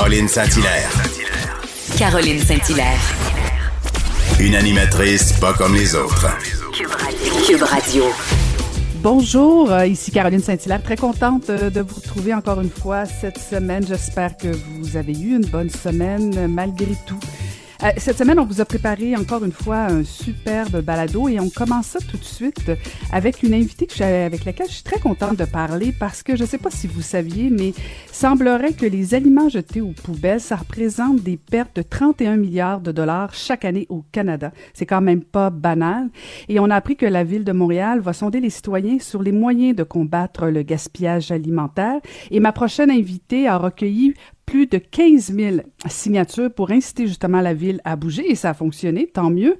Caroline Saint-Hilaire. Caroline Saint-Hilaire. Une animatrice pas comme les autres. Cube Radio. Bonjour, euh, ici Caroline Saint-Hilaire. Très contente euh, de vous retrouver encore une fois cette semaine. J'espère que vous avez eu une bonne semaine malgré tout. Euh, cette semaine, on vous a préparé encore une fois un superbe balado et on commence ça tout de suite avec une invitée que avec laquelle je suis très contente de parler parce que je ne sais pas si vous saviez, mais semblerait que les aliments jetés aux poubelles, ça représente des pertes de 31 milliards de dollars chaque année au Canada. C'est quand même pas banal. Et on a appris que la ville de Montréal va sonder les citoyens sur les moyens de combattre le gaspillage alimentaire. Et ma prochaine invitée a recueilli plus de 15 000 signatures pour inciter justement la ville à bouger et ça a fonctionné, tant mieux.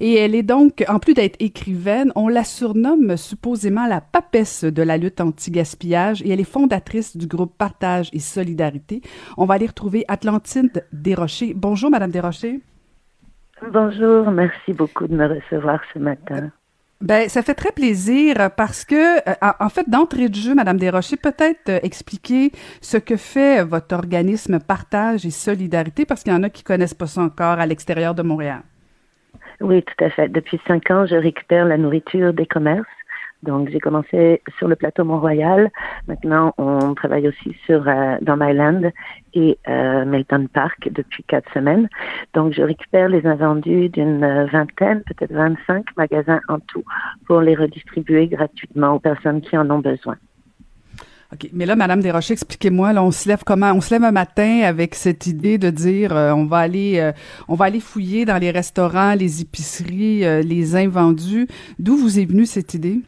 Et elle est donc, en plus d'être écrivaine, on la surnomme supposément la papesse de la lutte anti-gaspillage et elle est fondatrice du groupe Partage et Solidarité. On va aller retrouver Atlantide Desrochers. Bonjour, Madame Desrochers. Bonjour, merci beaucoup de me recevoir ce matin. Ben, ça fait très plaisir parce que, euh, en fait, d'entrée de jeu, Madame Desrochers, peut-être euh, expliquer ce que fait votre organisme Partage et Solidarité, parce qu'il y en a qui connaissent pas ça encore à l'extérieur de Montréal. Oui, tout à fait. Depuis cinq ans, je récupère la nourriture des commerces donc, j'ai commencé sur le plateau Mont-Royal. Maintenant, on travaille aussi sur euh, dans et euh, Milton Park depuis quatre semaines. Donc, je récupère les invendus d'une vingtaine, peut-être 25 magasins en tout pour les redistribuer gratuitement aux personnes qui en ont besoin. OK. Mais là, Madame Desrochers, expliquez-moi, on se lève comment? On se lève un matin avec cette idée de dire, euh, on va aller, euh, on va aller fouiller dans les restaurants, les épiceries, euh, les invendus. D'où vous est venue cette idée?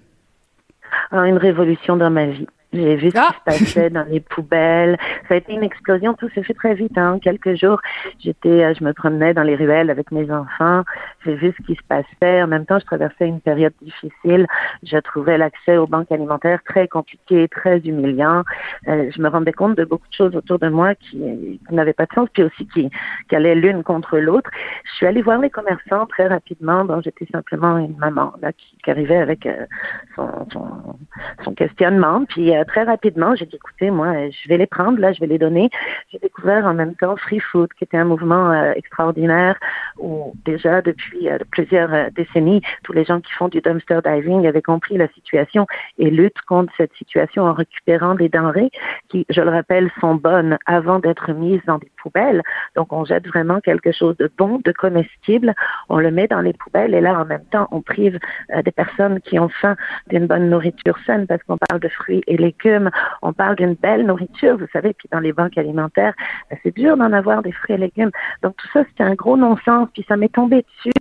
Une révolution dans ma vie. J'ai vu ce qui Ah! se passait dans les poubelles. Ça a été une explosion. Tout s'est fait très vite. Hein. Quelques jours, j'étais, euh, je me promenais dans les ruelles avec mes enfants. J'ai vu ce qui se passait. En même temps, je traversais une période difficile. Je trouvais l'accès aux banques alimentaires très compliqué, très humiliant. Euh, je me rendais compte de beaucoup de choses autour de moi qui, qui n'avaient pas de sens, puis aussi qui, qui allaient l'une contre l'autre. Je suis allée voir les commerçants très rapidement. Bon, j'étais simplement une maman là qui, qui arrivait avec euh, son, son, son questionnement. Puis euh, très rapidement, j'ai dit, écoutez, moi, je vais les prendre, là, je vais les donner. J'ai découvert en même temps Free Food, qui était un mouvement euh, extraordinaire où déjà depuis euh, plusieurs euh, décennies, tous les gens qui font du dumpster diving avaient compris la situation et luttent contre cette situation en récupérant des denrées qui, je le rappelle, sont bonnes avant d'être mises dans des poubelles. Donc, on jette vraiment quelque chose de bon, de comestible, on le met dans les poubelles et là, en même temps, on prive euh, des personnes qui ont faim d'une bonne nourriture saine parce qu'on parle de fruits et légumes, on parle d'une belle nourriture, vous savez, puis dans les banques alimentaires, euh, c'est dur d'en avoir des fruits et légumes. Donc, tout ça, c'était un gros non-sens, puis ça m'est tombé dessus.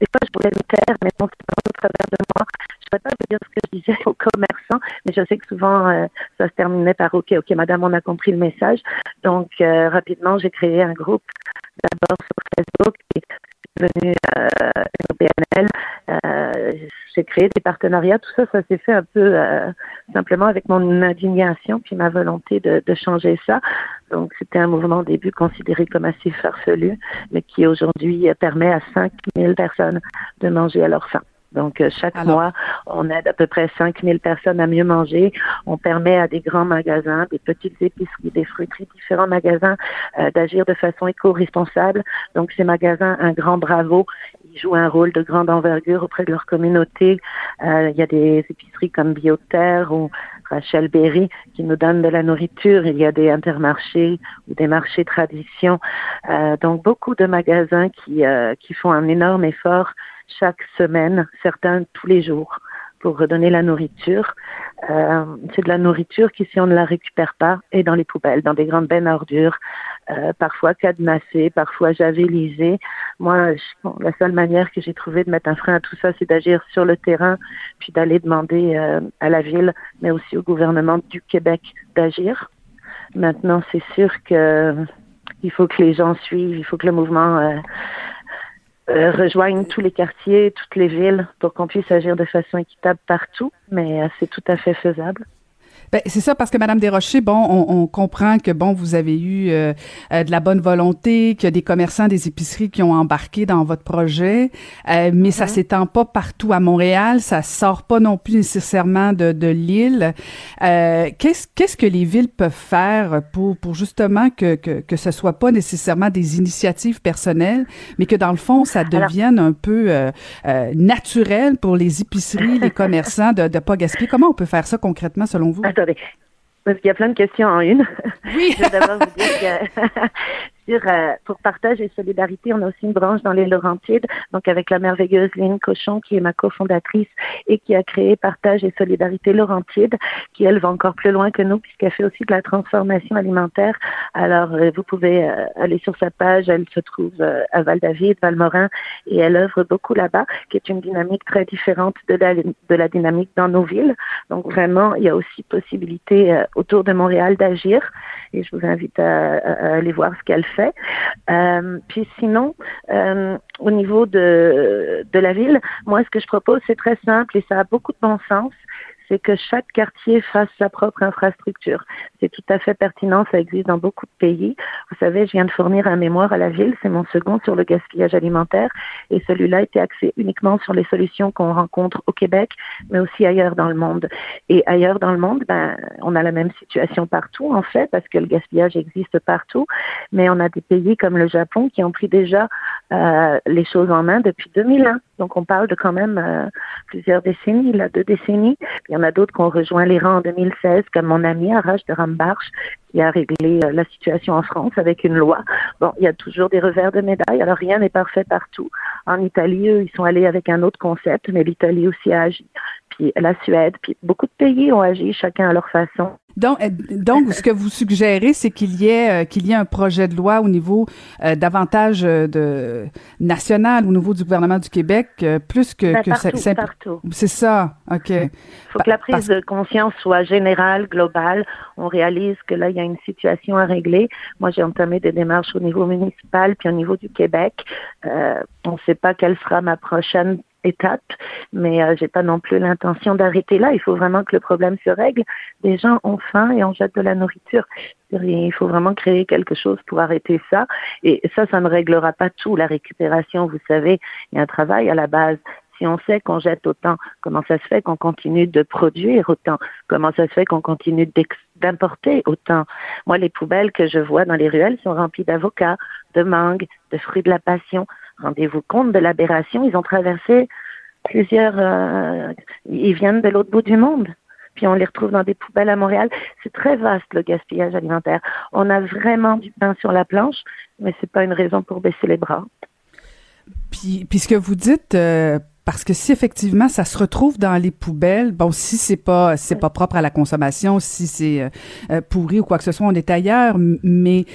Des fois, je voulais me taire, mais bon, c'est travers Je ne pourrais pas vous dire ce que je disais aux commerçants, mais je sais que souvent, euh, ça se terminait par OK, OK, madame, on a compris le message. Donc, euh, rapidement, j'ai créé un groupe d'abord sur Facebook et devenu euh, une. Euh, j'ai créé des partenariats. Tout ça, ça s'est fait un peu simplement avec mon indignation puis ma volonté de, de changer ça. Donc, c'était un mouvement au début considéré comme assez farfelu, mais qui aujourd'hui permet à 5000 personnes de manger à leur faim. Donc, euh, chaque Alors- mois, on aide à peu près 5000 personnes à mieux manger. On permet à des grands magasins, des petites épiceries, des fruiteries, différents magasins euh, d'agir de façon éco-responsable. Donc, ces magasins, un grand bravo. Ils jouent un rôle de grande envergure auprès de leur communauté. Euh, il y a des épiceries comme Bioterre ou Rachel Berry qui nous donnent de la nourriture. Il y a des intermarchés ou des marchés tradition. Euh, donc, beaucoup de magasins qui, euh, qui font un énorme effort chaque semaine, certains tous les jours, pour redonner la nourriture. Euh, c'est de la nourriture qui, si on ne la récupère pas, est dans les poubelles, dans des grandes bennes à ordures, euh, parfois cadenassées, parfois javelisées. Moi, je- bon, la seule manière que j'ai trouvé de mettre un frein à tout ça, c'est d'agir sur le terrain, puis d'aller demander euh, à la ville, mais aussi au gouvernement du Québec d'agir. Maintenant, c'est sûr que il faut que les gens suivent, il faut que le mouvement euh, euh, rejoigne tous les quartiers, toutes les villes, pour qu'on puisse agir de façon équitable partout, mais euh, c'est tout à fait faisable. Ben, c'est ça parce que Madame Desrochers, bon, on, on, comprend que bon, vous avez eu euh, euh, de la bonne volonté, qu'il y a des commerçants, des épiceries qui ont embarqué dans votre projet, euh, mais ça mm-hmm. s'étend pas partout à Montréal, ça sort pas non plus nécessairement de, de l'île. qu'est-ce qu'est-ce que les villes peuvent faire pour pour justement que que que ce soit pas nécessairement des initiatives personnelles, mais que dans le fond ça devienne un peu naturel pour les épiceries, les commerçants de de pas gaspiller? Comment on peut faire ça concrètement selon vous? Parce qu'il y a plein de questions en une. Oui. Je vais d'abord vous dire que euh, pour partage et solidarité, on a aussi une branche dans les Laurentides, donc avec la merveilleuse Lynn Cochon qui est ma cofondatrice et qui a créé Partage et solidarité Laurentide, qui elle va encore plus loin que nous puisqu'elle fait aussi de la transformation alimentaire. Alors euh, vous pouvez euh, aller sur sa page, elle se trouve à Val-David, Valmorin et elle œuvre beaucoup là-bas, qui est une dynamique très différente de la dynamique dans nos villes. Donc vraiment, il y a aussi possibilité autour de Montréal d'agir et je vous invite à aller voir ce qu'elle fait Euh, puis sinon, euh, au niveau de, de la ville, moi, ce que je propose, c'est très simple et ça a beaucoup de bon sens c'est que chaque quartier fasse sa propre infrastructure. C'est tout à fait pertinent, ça existe dans beaucoup de pays. Vous savez, je viens de fournir un mémoire à la ville, c'est mon second sur le gaspillage alimentaire, et celui-là était axé uniquement sur les solutions qu'on rencontre au Québec, mais aussi ailleurs dans le monde. Et ailleurs dans le monde, ben, on a la même situation partout, en fait, parce que le gaspillage existe partout, mais on a des pays comme le Japon qui ont pris déjà euh, les choses en main depuis 2001. Donc on parle de quand même euh, plusieurs décennies, là, deux décennies. Il y en a d'autres qui ont rejoint les en 2016, comme mon ami Arash de Rambarch, qui a réglé euh, la situation en France avec une loi. Bon, il y a toujours des revers de médaille. Alors rien n'est parfait partout. En Italie, eux, ils sont allés avec un autre concept, mais l'Italie aussi a agi. Puis la Suède, puis beaucoup de pays ont agi, chacun à leur façon. Donc, euh, donc, ce que vous suggérez, c'est qu'il y ait euh, qu'il y ait un projet de loi au niveau euh, davantage de national, au niveau du gouvernement du Québec, plus que ben, que partout, partout. C'est ça, ok. Il faut que la prise de conscience soit générale, globale. On réalise que là, il y a une situation à régler. Moi, j'ai entamé des démarches au niveau municipal puis au niveau du Québec. on ne sait pas quelle sera ma prochaine étape, mais euh, j'ai pas non plus l'intention d'arrêter là. Il faut vraiment que le problème se règle. Les gens ont faim et on jette de la nourriture. Il faut vraiment créer quelque chose pour arrêter ça. Et ça, ça ne réglera pas tout. La récupération, vous savez, il y a un travail à la base. Si on sait qu'on jette autant, comment ça se fait qu'on continue de produire autant? Comment ça se fait qu'on continue d'importer autant? Moi, les poubelles que je vois dans les ruelles sont remplies d'avocats, de mangues, de fruits de la passion. Rendez-vous compte de l'aberration. Ils ont traversé plusieurs. Euh, ils viennent de l'autre bout du monde. Puis on les retrouve dans des poubelles à Montréal. C'est très vaste le gaspillage alimentaire. On a vraiment du pain sur la planche, mais c'est pas une raison pour baisser les bras. Puis, puis ce que vous dites, euh, parce que si effectivement ça se retrouve dans les poubelles, bon, si c'est pas c'est pas propre à la consommation, si c'est euh, euh, pourri ou quoi que ce soit, on est ailleurs. Mais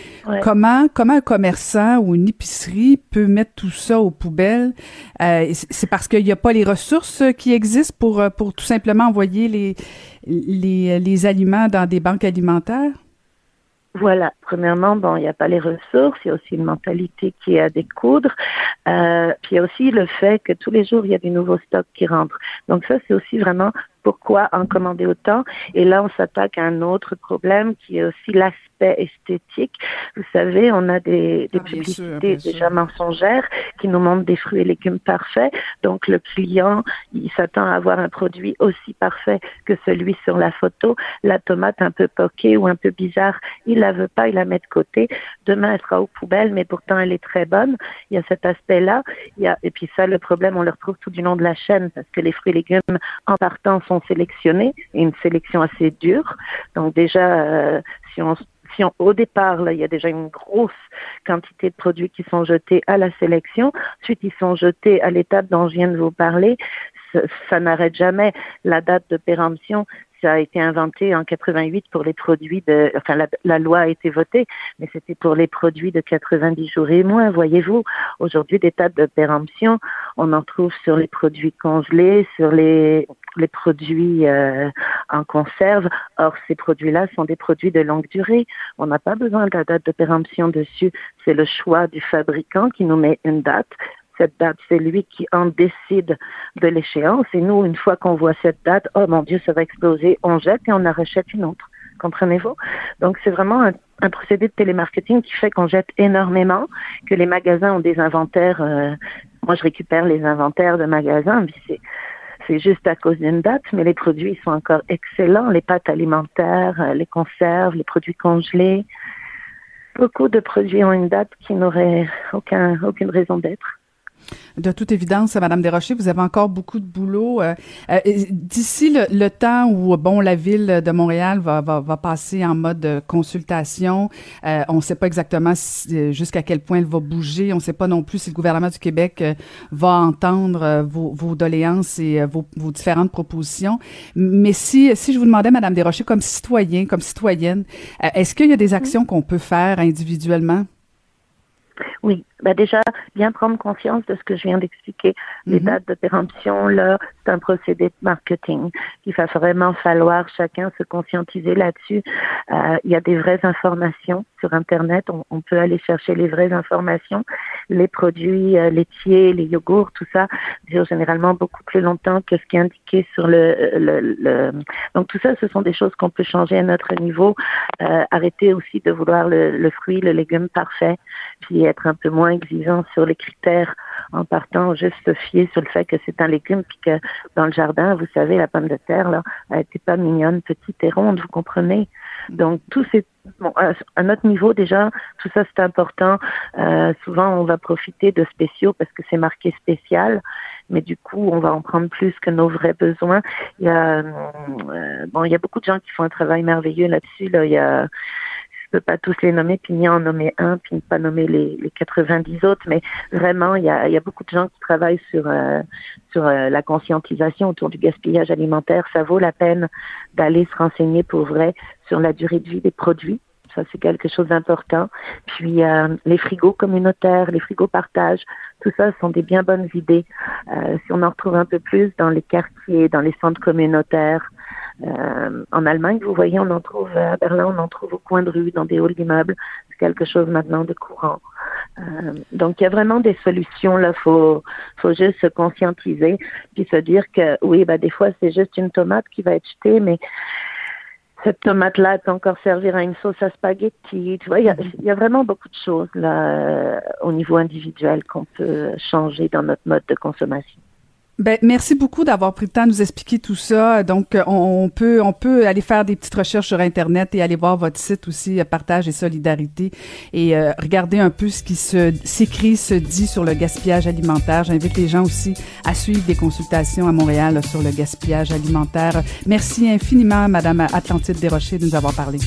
comment comment un commerçant ou une épicerie peut mettre tout ça aux poubelles? Euh, C'est parce qu'il n'y a pas les ressources qui existent pour pour tout simplement envoyer les les, les aliments dans des banques alimentaires? Voilà, premièrement, bon, il n'y a pas les ressources, il y a aussi une mentalité qui est à découdre, euh, puis il y a aussi le fait que tous les jours, il y a des nouveaux stocks qui rentrent. Donc ça, c'est aussi vraiment pourquoi en commander autant. Et là, on s'attaque à un autre problème qui est aussi l'aspect esthétique. Vous savez, on a des, des ah, publicités déjà mensongères qui nous montrent des fruits et légumes parfaits. Donc, le client, il s'attend à avoir un produit aussi parfait que celui sur la photo. La tomate un peu poquée ou un peu bizarre, il la veut pas, il la met de côté. Demain, elle sera aux poubelles, mais pourtant, elle est très bonne. Il y a cet aspect-là. Il y a, et puis ça, le problème, on le retrouve tout du long de la chaîne parce que les fruits et légumes, en partant, sont sélectionnés et une sélection assez dure. Donc déjà, euh, si on si au départ, là, il y a déjà une grosse quantité de produits qui sont jetés à la sélection, ensuite ils sont jetés à l'étape dont je viens de vous parler, ça, n'arrête jamais. La date de péremption, ça a été inventé en 88 pour les produits de, enfin la, loi a été votée, mais c'était pour les produits de 90 jours et moins. Voyez-vous, aujourd'hui des dates de péremption, on en trouve sur les produits congelés, sur les les produits euh, en conserve. Or, ces produits-là sont des produits de longue durée. On n'a pas besoin de la date de péremption dessus. C'est le choix du fabricant qui nous met une date cette date. C'est lui qui en décide de l'échéance. Et nous, une fois qu'on voit cette date, oh mon Dieu, ça va exploser, on jette et on en rachète une autre. Comprenez-vous? Donc, c'est vraiment un, procédé de télémarketing qui fait qu'on jette énormément, que les magasins ont des inventaires. Euh, moi, je récupère les inventaires de magasins, c'est c'est juste à cause d'une date, mais les produits sont encore excellents. Les pâtes alimentaires, euh, les conserves, les produits congelés. Beaucoup de produits ont une date qui n'aurait aucun, aucune raison d'être. De toute évidence, Madame Desrochers, vous avez encore beaucoup de boulot. Euh, euh, d'ici le, temps où bon la ville de Montréal va, va, va passer en mode consultation, euh, on ne sait pas exactement jusqu'à quel point elle va bouger. On ne sait pas non plus si le gouvernement du Québec va entendre vos, vos, doléances et vos, vos, différentes propositions. Mais si si je vous demandais, Madame Desrochers, comme citoyen, comme citoyenne, est-ce qu'il y a des actions qu'on peut faire individuellement? Oui, bah déjà, bien prendre conscience de ce que je viens d'expliquer. Les mhm. dates de péremption, là, c'est un procédé de marketing. Il va vraiment falloir chacun se conscientiser là-dessus. Euh, il y a des vraies informations sur Internet. On, peut aller chercher les vraies informations. Les produits euh, laitiers, les yogourts, tout ça durent généralement beaucoup plus longtemps que ce qui est indiqué sur le, le, Donc tout ça, ce sont des choses qu'on peut changer à notre niveau. Euh, arrêter aussi de vouloir le, le fruit, le légume parfait, puis être un peu moins exigeant sur les critères en partant juste fier sur le fait que c'est un légume puis que dans le jardin, vous savez, la pomme de terre, là, elle était pas mignonne, petite et ronde, vous comprenez? Donc, tout c'est bon, à notre niveau déjà, tout ça c'est important. Euh, souvent, on va profiter de spéciaux parce que c'est marqué spécial, mais du coup, on va en prendre plus que nos vrais besoins. Il y a, euh, bon, il y a beaucoup de gens qui font un travail merveilleux là-dessus. Là, il y a peux pas tous les nommer, puis ni en nommer un, puis ne pas nommer les, les 90 autres, mais vraiment, il y a, y a beaucoup de gens qui travaillent sur, euh, sur euh, la conscientisation autour du gaspillage alimentaire. Ça vaut la peine d'aller se renseigner pour vrai sur la durée de vie des produits. Ça, c'est quelque chose d'important. Puis euh, les frigos communautaires, les frigos partage, tout ça sont des bien bonnes idées. si on en retrouve un peu plus dans les quartiers, dans les centres communautaires, euh, en Allemagne, vous voyez, on en trouve à Berlin, on en trouve au coin de rue, dans des halls d'immeubles. C'est quelque chose maintenant de courant. Euh, donc, il y a vraiment des solutions. Là, faut, faut juste se conscientiser, puis se dire que oui, bah des fois c'est juste une tomate qui va être jetée, mais cette tomate-là peut encore servir à une sauce à spaghetti. Tu vois, il y a, y a, vraiment beaucoup de choses là euh, au niveau individuel qu'on peut changer dans notre mode de consommation. Ben, merci beaucoup d'avoir pris le temps de nous expliquer tout ça. Donc, euh, on, peut, on peut aller faire des petites recherches sur Internet et aller voir votre site aussi, euh, Partage et Solidarité, et euh, regarder un peu ce qui se s'écrit, se dit sur le gaspillage alimentaire. J'invite les gens aussi à suivre des consultations à Montréal sur le gaspillage alimentaire. Merci infiniment, Madame Atlantide Desrochers, de nous avoir parlé.